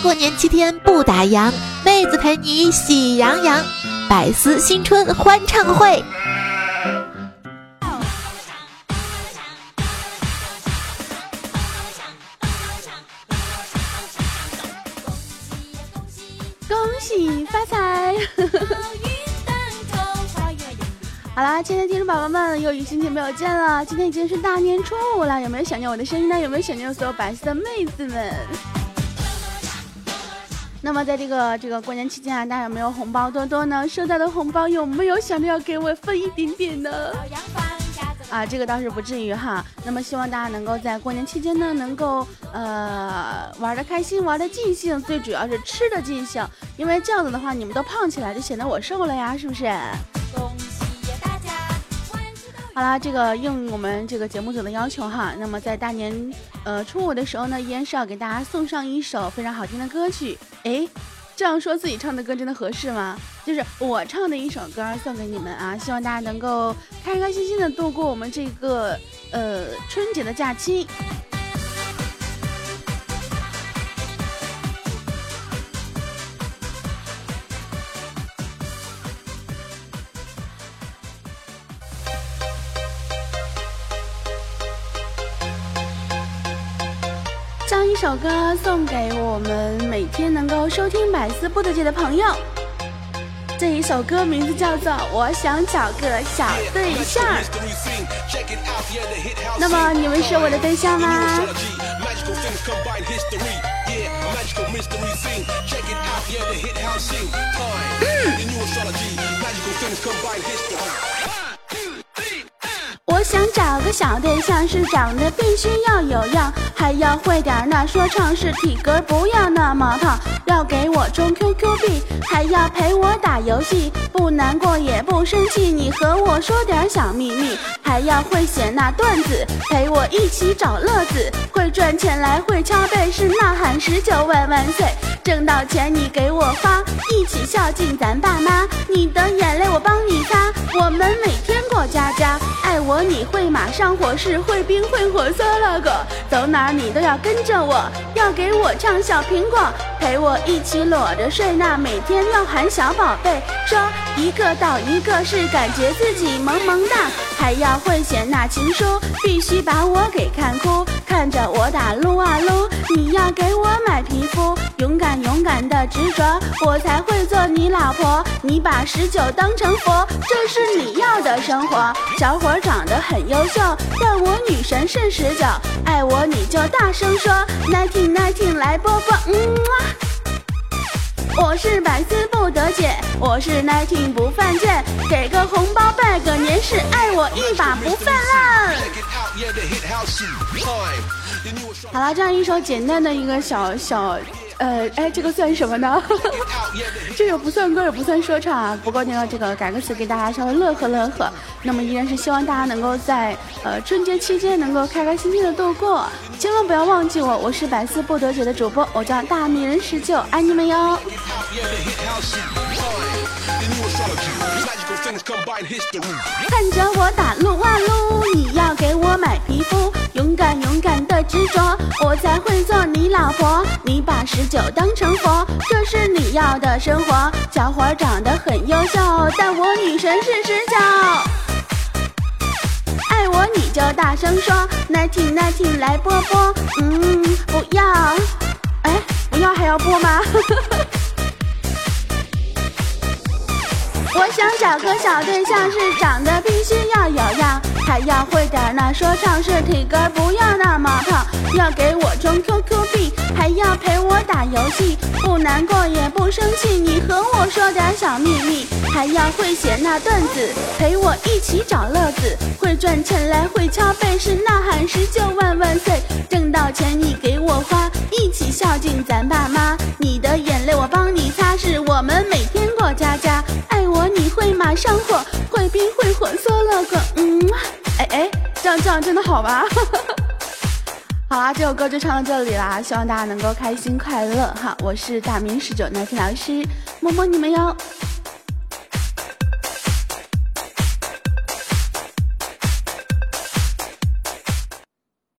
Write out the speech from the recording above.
过年七天不打烊，妹子陪你喜洋洋，百思新春欢唱会。恭喜发财！好啦，亲爱的听众宝宝们，又一星期没有见了。今天已经是大年初五了，有没有想念我的声音呢？有没有想念所有百思的妹子们？那么在这个这个过年期间啊，大家有没有红包多多呢？收到的红包有没有想着要给我分一点点呢？啊，这个倒是不至于哈。那么希望大家能够在过年期间呢，能够呃玩的开心，玩的尽兴，最主要是吃的尽兴。因为这样子的话，你们都胖起来，就显得我瘦了呀，是不是？好啦，这个应我们这个节目组的要求哈，那么在大年呃初五的时候呢，依然是要给大家送上一首非常好听的歌曲。哎，这样说自己唱的歌真的合适吗？就是我唱的一首歌送给你们啊，希望大家能够开开心心的度过我们这个呃春节的假期。将一首歌送给我们每天能够收听百思不得解的朋友。这一首歌名字叫做《我想找个小对象》。那么你们是我的对象吗？我想找个小对象，是长得必须要有样，还要会点那说唱，是体格不要那么胖，要给我充 QQ 币，还要陪我打游戏，不难过也不生气。你和我说点小秘密，还要会写那段子，陪我一起找乐子，会赚钱来会敲背，是呐喊十九万万岁。挣到钱你给我花，一起孝敬咱爸妈，你的眼泪我帮你擦，我们每天过家家，我。你会马上火势，会冰会火，色了个，走哪儿你都要跟着我，要给我唱小苹果，陪我一起裸着睡，那每天要喊小宝贝，说一个到一个是感觉自己萌萌哒，还要会写那情书，必须把我给看哭，看着我打撸啊撸，你要给我买皮肤，勇敢勇敢的执着，我才会做你老婆，你把十九当成佛，这是你要的生活，小伙长。得很优秀，但我女神是十九，爱我你就大声说，nineteen nineteen 来播放，嗯我是百思不得解，我是 nineteen 不犯贱，给个红包拜个年，是爱我一把不泛滥。好了，这样一首简单的一个小小。呃，哎，这个算什么呢？这个不算歌，也不算说唱啊。不过呢，这个改个词给大家稍微乐呵乐呵。那么依然是希望大家能够在呃春节期间能够开开心心的度过，千万不要忘记我，我是百思不得姐的主播，我叫大名人十九，爱你们哟。看着我打撸啊撸，你要给我买皮肤，勇敢勇敢的执着，我才会做你老婆。你把十九当成佛，这是你要的生活。小伙长得很优秀，但我女神是十九。爱我你就大声说，ninety ninety 来波波，嗯，不要，哎，不要还要播吗？想找个小对象，是长得必须要有样，还要会点那说唱，是体格不要那么胖，要给我充 QQ 币，还要陪我打游戏，不难过也不生气。你和我说点小秘密，还要会写那段子，陪我一起找乐子，会赚钱来会敲背，是呐喊十九万万岁。挣到钱你给我花，一起孝敬咱爸妈，嗯，哎哎，这样这样真的好吗？好啦，这首歌就唱到这里啦，希望大家能够开心快乐哈！我是大明十九奶听老师，么么你们哟。